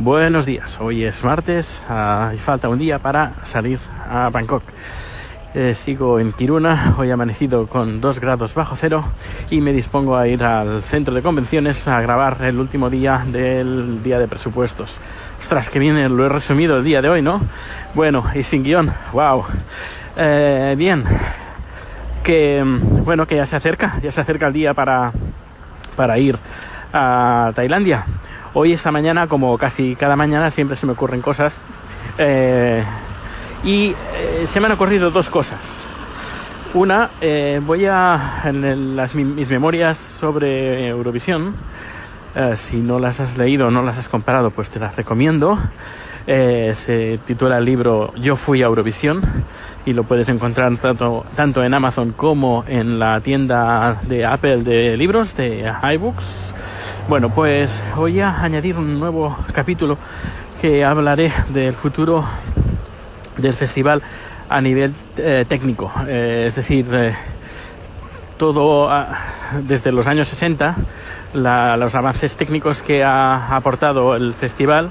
Buenos días, hoy es martes uh, y falta un día para salir a Bangkok. Eh, sigo en Kiruna, hoy amanecido con 2 grados bajo cero y me dispongo a ir al centro de convenciones a grabar el último día del día de presupuestos. Ostras, que bien lo he resumido el día de hoy, ¿no? Bueno, y sin guion, wow. Eh, bien, que bueno, que ya se acerca, ya se acerca el día para, para ir a Tailandia. Hoy, esta mañana, como casi cada mañana, siempre se me ocurren cosas. Eh, y eh, se me han ocurrido dos cosas. Una, eh, voy a. En las, mis memorias sobre Eurovisión, si no las has leído o no las has comprado, pues te las recomiendo. Se titula el libro Yo fui a Eurovisión y lo puedes encontrar tanto, tanto en Amazon como en la tienda de Apple de libros, de iBooks. Bueno, pues voy a añadir un nuevo capítulo que hablaré del futuro del festival a nivel eh, técnico. Eh, es decir, eh, todo ah, desde los años 60, la, los avances técnicos que ha aportado el festival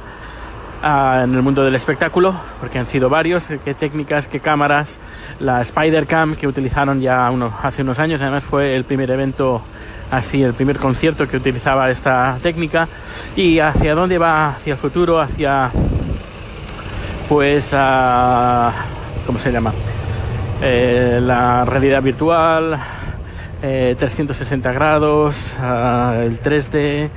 ah, en el mundo del espectáculo, porque han sido varios, qué técnicas, qué cámaras, la Spider Cam que utilizaron ya hace unos años, además fue el primer evento así el primer concierto que utilizaba esta técnica. Y hacia dónde va hacia el futuro hacia pues a cómo se llama eh, la realidad virtual eh, 360 grados uh, el 3D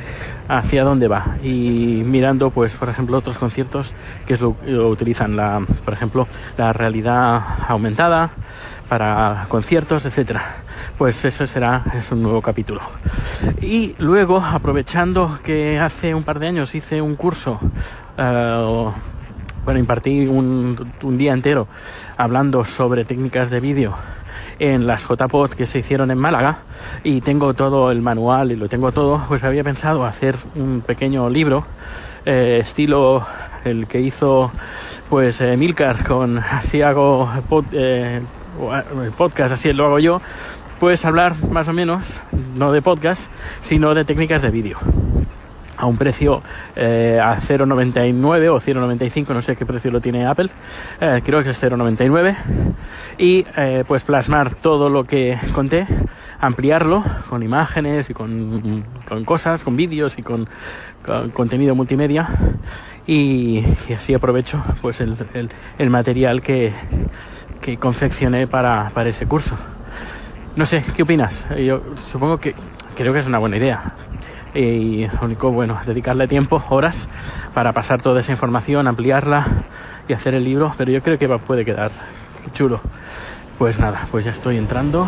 hacia dónde va. Y mirando pues por ejemplo otros conciertos que es lo utilizan la por ejemplo la realidad aumentada para conciertos, etcétera. Pues eso será es un nuevo capítulo. Y luego, aprovechando que hace un par de años hice un curso, uh, bueno, impartí un, día entero hablando sobre técnicas de vídeo en las JPOD que se hicieron en Málaga y tengo todo el manual y lo tengo todo, pues había pensado hacer un pequeño libro eh, estilo el que hizo pues eh, Milcar con así hago el podcast, así lo hago yo, puedes hablar más o menos, no de podcast, sino de técnicas de vídeo. A un precio eh, a 0,99 o 0,95, no sé qué precio lo tiene Apple, eh, creo que es 0,99. Y eh, pues plasmar todo lo que conté, ampliarlo con imágenes y con, con cosas, con vídeos y con, con, contenido multimedia. Y, así aprovecho pues el, el material que, confeccioné para, para, ese curso. No sé, ¿qué opinas? Yo supongo que creo que es una buena idea. Y lo único, bueno, dedicarle tiempo, horas, para pasar toda esa información, ampliarla y hacer el libro, pero yo creo que puede quedar chulo. Pues nada, pues ya estoy entrando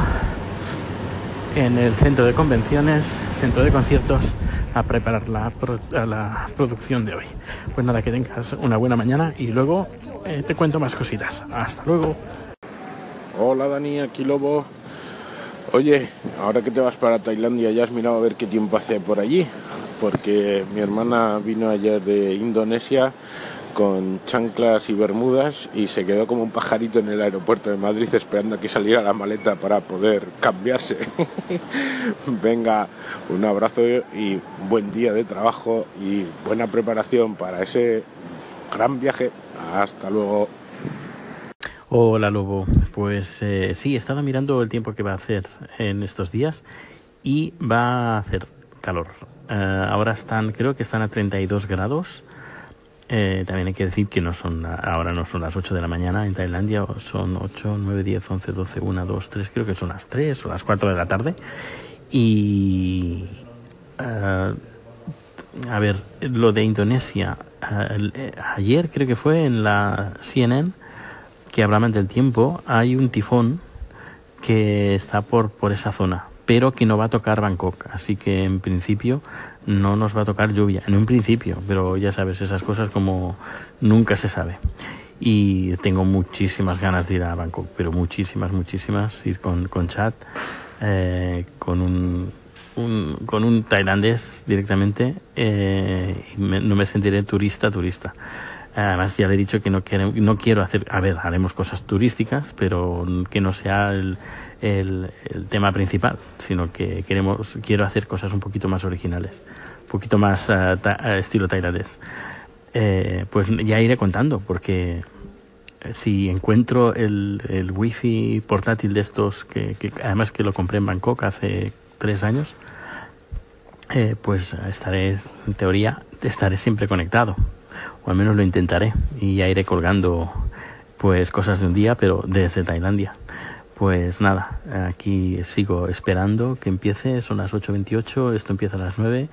en el centro de convenciones, centro de conciertos, a preparar la, la producción de hoy. Pues nada, que tengas una buena mañana y luego eh, te cuento más cositas. Hasta luego. Hola Dani, aquí Lobo. Oye, ahora que te vas para Tailandia, ¿ya has mirado a ver qué tiempo hace por allí? Porque mi hermana vino ayer de Indonesia con chanclas y bermudas y se quedó como un pajarito en el aeropuerto de Madrid esperando a que saliera la maleta para poder cambiarse. Venga, un abrazo y buen día de trabajo y buena preparación para ese gran viaje. Hasta luego. Hola Lobo, pues eh, sí, he estado mirando el tiempo que va a hacer en estos días y va a hacer calor. Uh, ahora están, creo que están a 32 grados. Eh, también hay que decir que no son, ahora no son las 8 de la mañana en Tailandia, son 8, 9, 10, 11, 12, 1, 2, 3, creo que son las 3 o las 4 de la tarde. Y uh, a ver, lo de Indonesia, uh, ayer creo que fue en la CNN que hablaban del tiempo, hay un tifón que está por, por esa zona, pero que no va a tocar Bangkok. Así que en principio no nos va a tocar lluvia. En un principio, pero ya sabes, esas cosas como nunca se sabe. Y tengo muchísimas ganas de ir a Bangkok, pero muchísimas, muchísimas. Ir con, con chat, eh, con un, un, con un tailandés directamente. Eh, me, no me sentiré turista, turista. Además, ya le he dicho que no, quiero, no quiero hacer, a ver, haremos cosas turísticas, pero que no sea el, el, tema principal, sino que queremos, quiero hacer cosas un poquito más originales, un poquito más uh, ta, estilo tailandés. eh, pues ya iré contando, porque si encuentro el, el wifi portátil de estos, que, que además que lo compré en Bangkok hace tres años, eh, pues estaré, en teoría, estaré siempre conectado, o al menos lo intentaré, y ya iré colgando pues cosas de un día, pero desde Tailandia. Pues nada, aquí sigo esperando que empiece, son las 8.28, esto empieza a las 9,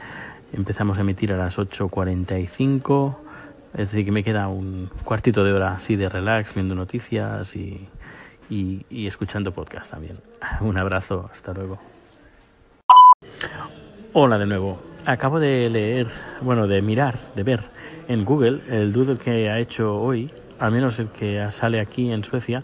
empezamos a emitir a las 8.45, es decir, que me queda un cuartito de hora así de relax, viendo noticias y, y, y escuchando podcast también. Un abrazo, hasta luego. Hola de nuevo. Acabo de leer, bueno, de mirar, de ver en Google el doodle que ha hecho hoy, al menos el que sale aquí en Suecia,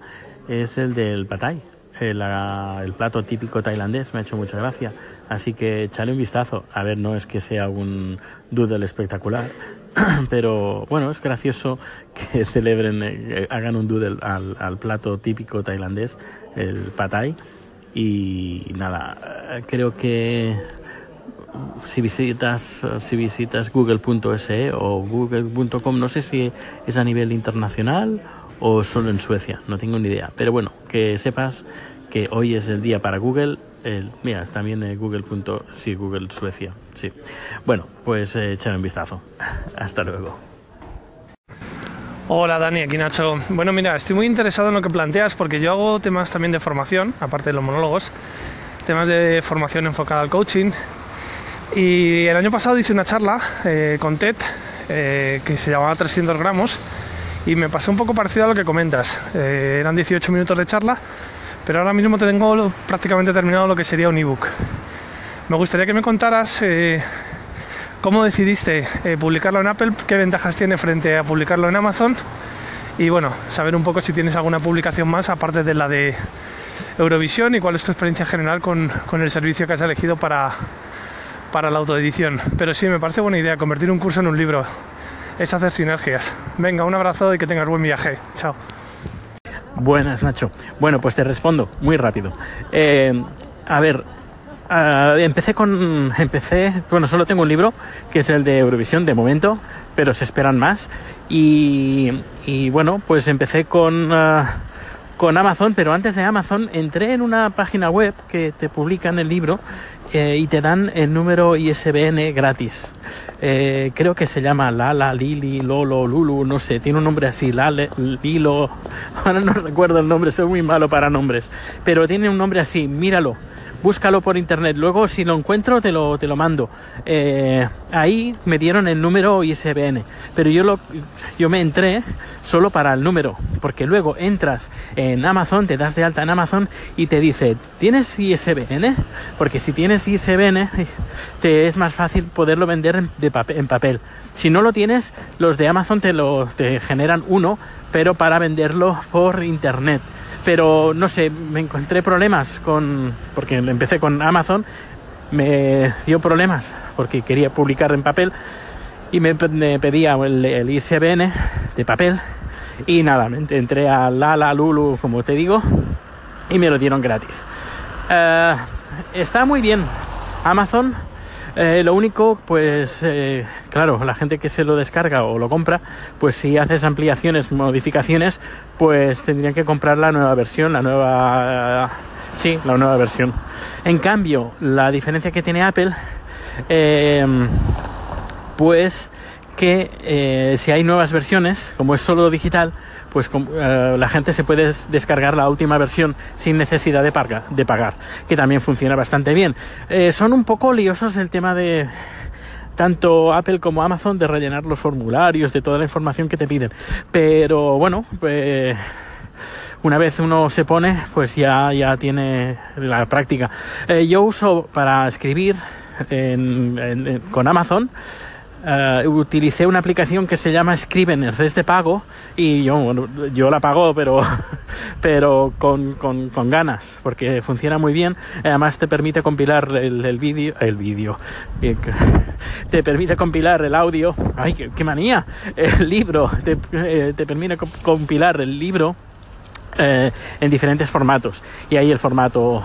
es el del patay, el, el, plato típico tailandés, me ha hecho mucha gracia. Así que echale un vistazo. A ver, no es que sea un doodle espectacular, pero bueno, es gracioso que celebren, eh, hagan un doodle al, al, plato típico tailandés, el patay. Y nada, creo que si visitas si visitas google.se o google.com no sé si es a nivel internacional o solo en Suecia no tengo ni idea pero bueno que sepas que hoy es el día para Google mira también eh, Google. sí Google Suecia sí bueno pues eh, echar un vistazo hasta luego Hola Dani, aquí Nacho. Bueno, mira, estoy muy interesado en lo que planteas porque yo hago temas también de formación, aparte de los monólogos, temas de formación enfocada al coaching, y el año pasado hice una charla eh, con TED eh, que se llamaba 300 gramos y me pasó un poco parecido a lo que comentas. Eh, eran 18 minutos de charla, pero ahora mismo te tengo prácticamente terminado lo que sería un ebook. Me gustaría que me contaras cómo decidiste publicarlo en Apple, qué ventajas tiene frente a publicarlo en Amazon y bueno, saber un poco si tienes alguna publicación más aparte de la de Eurovisión y cuál es tu experiencia general con, con el servicio que has elegido para, para la autoedición. Pero sí, me parece buena idea convertir un curso en un libro. Es hacer sinergias. Venga, un abrazo y que tengas buen viaje. Chao. Buenas, Nacho. Bueno, pues te respondo muy rápido. Eh, a ver, empecé con. Empecé. Bueno, solo tengo un libro, que es el de Eurovisión de momento, pero se esperan más. Y, bueno, pues empecé con. Uh, con Amazon, pero antes de Amazon entré en una página web que te publican el libro eh, y te dan el número ISBN gratis. Eh, creo que se llama Lala, Lili, Lolo, Lulu, no sé, tiene un nombre así, Lale, Lilo, ahora no recuerdo el nombre, soy muy malo para nombres, pero tiene un nombre así, míralo búscalo por internet. Luego, si lo encuentro, te lo, te lo mando. Eh, ahí me dieron el número ISBN, pero yo, lo, yo me entré solo para el número, porque luego entras en Amazon, te das de alta en Amazon y te dice, ¿tienes ISBN? Porque si tienes ISBN, te es más fácil poderlo vender en, en papel. Si no lo tienes, los de Amazon te lo te generan uno, pero para venderlo por internet pero no sé, me encontré problemas con, porque empecé con Amazon, me dio problemas porque quería publicar en papel y me, me pedía el, ISBN de papel y nada, entré a Lala Lulu, como te digo, y me lo dieron gratis. Uh, está muy bien Amazon eh, lo único, pues, eh, claro, la gente que se lo descarga o lo compra, pues si haces ampliaciones, modificaciones, pues tendrían que comprar la nueva versión, la nueva... sí, la nueva versión. En cambio, la diferencia que tiene Apple, eh, pues que eh, si hay nuevas versiones, como es solo digital, pues uh, la gente se puede descargar la última versión sin necesidad de, de pagar, que también funciona bastante bien. Eh, son un poco liosos el tema de tanto Apple como Amazon de rellenar los formularios, de toda la información que te piden. Pero bueno, pues una vez uno se pone, pues ya, ya tiene la práctica. Eh, yo uso para escribir con Amazon uh, utilicé una aplicación que se llama Scrivener, es de pago y yo, bueno, yo la pago pero, pero con, con, ganas porque funciona muy bien. Además te permite compilar el, el vídeo, el vídeo, te permite compilar el audio. ¡Ay, qué, manía! El libro, te, eh, te permite compilar el libro eh, en diferentes formatos y ahí el formato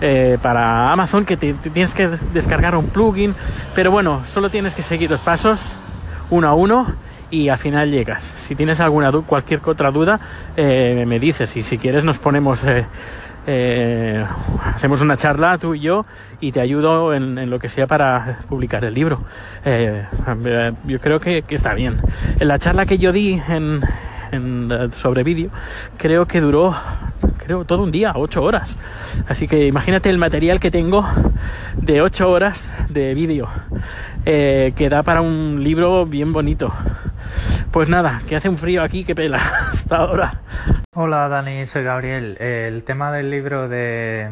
eh, para Amazon que te, tienes que descargar un plugin, pero bueno, solo tienes que seguir los pasos uno a uno y al final llegas. Si tienes alguna cualquier otra duda, eh, me dices y si quieres nos ponemos... Eh, hacemos una charla tú y yo y te ayudo en, lo que sea para publicar el libro. yo creo que, está bien. En la charla que yo di en, sobre vídeo creo que duró creo todo un día, ocho horas. Así que imagínate el material que tengo de ocho horas de vídeo que da para un libro bien bonito. Pues nada, que hace un frío aquí que pela ahora. Hola Dani, soy Gabriel. El tema del libro de,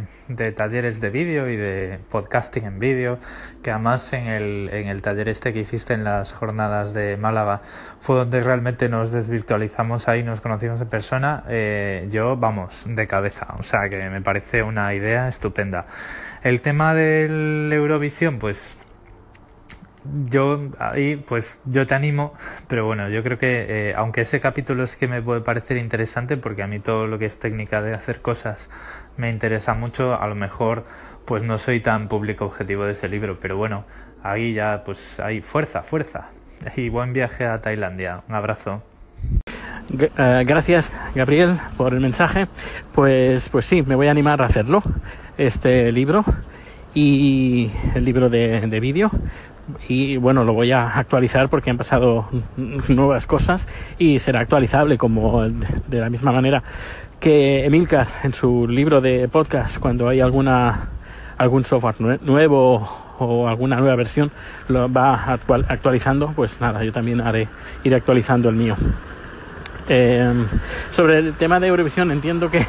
talleres de vídeo y de podcasting en vídeo, que además en el, en el taller este que hiciste en las jornadas de Málaga fue donde realmente nos desvirtualizamos ahí, nos conocimos en persona, eh, yo vamos, de cabeza. O sea que me parece una idea estupenda. El tema del Eurovisión, pues yo ahí pues yo te animo, pero bueno, yo creo que eh, aunque ese capítulo es que me puede parecer interesante porque a mí todo lo que es técnica de hacer cosas me interesa mucho, a lo mejor pues no soy tan público objetivo de ese libro, pero bueno, ahí ya pues hay fuerza, fuerza. Y buen viaje a Tailandia. Un abrazo. Eh, gracias, Gabriel, por el mensaje. Pues, pues sí, me voy a animar a hacerlo, este libro y el libro de, de vídeo. Y bueno, lo voy a actualizar porque han pasado nuevas cosas y será actualizable como de la misma manera que Emilcar en su libro de podcast cuando hay alguna algún software nuevo o alguna nueva versión lo va actualizando. Pues nada yo también haré ir actualizando el mío. Eh, sobre el tema de Eurovisión entiendo que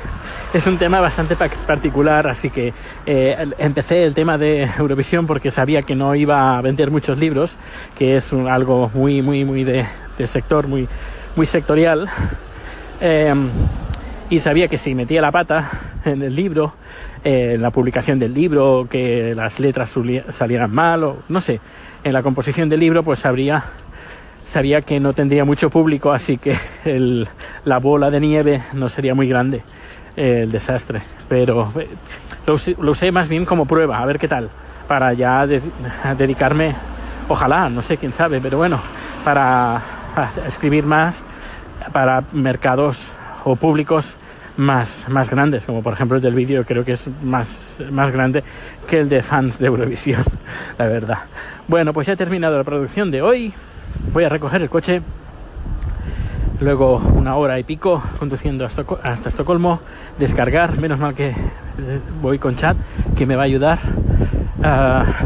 es un tema bastante particular, así que eh, empecé el tema de Eurovisión porque sabía que no iba a vender muchos libros, que es algo muy, muy, muy de, sector, muy, muy sectorial. Eh, y sabía que si metía la pata en el libro, en la publicación del libro, que las letras salieran mal, o no sé, en la composición del libro, pues habría sabía que no tendría mucho público, así que la bola de nieve no sería muy grande eh, el desastre. Pero eh, lo usé, más bien como prueba, a ver qué tal, para ya dedicarme, ojalá, no sé quién sabe, pero bueno, para, escribir más para mercados o públicos más, más grandes, como por ejemplo el del vídeo, creo que es más, más grande que el de fans de Eurovisión, la verdad. Bueno, pues ya he terminado la producción de hoy voy a recoger el coche, luego una hora y pico conduciendo hasta, Estocolmo, descargar, menos mal que eh, voy con chat, que me va a ayudar.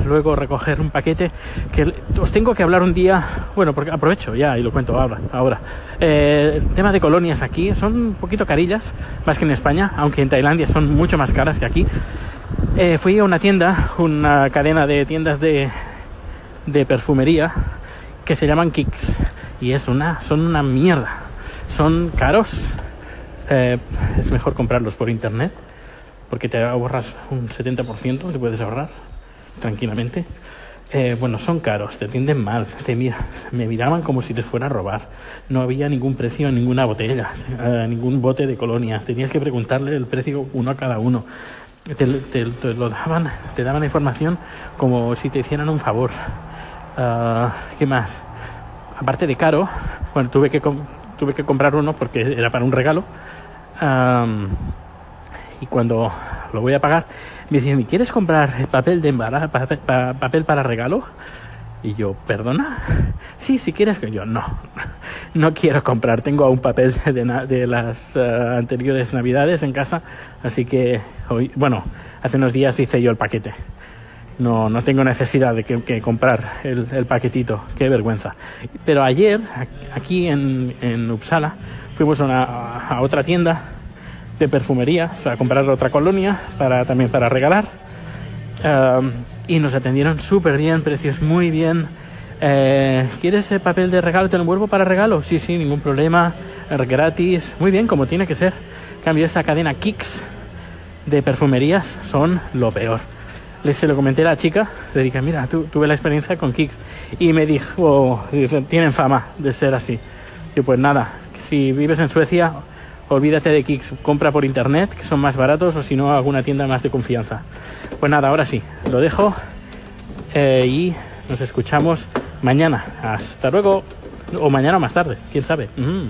luego recoger un paquete que os tengo que hablar un día bueno porque aprovecho ya y lo cuento ahora ahora. Eh, el tema de colonias aquí son un poquito carillas más que en España aunque en Tailandia son mucho más caras que aquí. Eh, fui a una tienda una cadena de tiendas de, de perfumería que se llaman kicks y es una son una mierda son caros eh, es mejor comprarlos por internet porque te ahorras un 70% te puedes ahorrar tranquilamente. Eh, bueno son caros te atienden mal te mira, me miraban como si te fuera a robar. No había ningún precio en ninguna botella eh, ningún bote de colonia. Tenías que preguntarle el precio uno a cada uno. Te, lo daban te daban información como si te hicieran un favor. Ah, ¿Qué más? Aparte de caro, bueno, tuve que, tuve que comprar uno porque era para un regalo. y cuando lo voy a pagar, me dicen, ¿quieres comprar papel de embarazo, papel, para regalo? Y yo, ¿perdona? Sí, si quieres que yo, no, no quiero comprar. Tengo un papel de, las ah, anteriores navidades en casa, así que hoy, bueno, hace unos días hice yo el paquete no, no tengo necesidad de que, comprar el, paquetito, qué vergüenza. Pero ayer, aquí en, en Uppsala, fuimos a, otra tienda de perfumería, a comprar otra colonia, para, también para regalar. y nos atendieron súper bien, precios muy bien. Eh, ¿Quieres el papel de regalo? ¿Te lo envuelvo para regalo? Sí, sí, ningún problema. Gratis. Muy bien, como tiene que ser. cambio, esta cadena Kicks de perfumerías son lo peor le, se lo comenté a la chica, le dije, mira, tuve la experiencia con Kicks y me dijo, tienen fama de ser así. Y pues nada, si vives en Suecia, olvídate de Kicks, compra por internet, que son más baratos, o si no, alguna tienda más de confianza. Pues nada, ahora sí, lo dejo eh, y nos escuchamos mañana. Hasta luego. O mañana más tarde, quién sabe. Mm.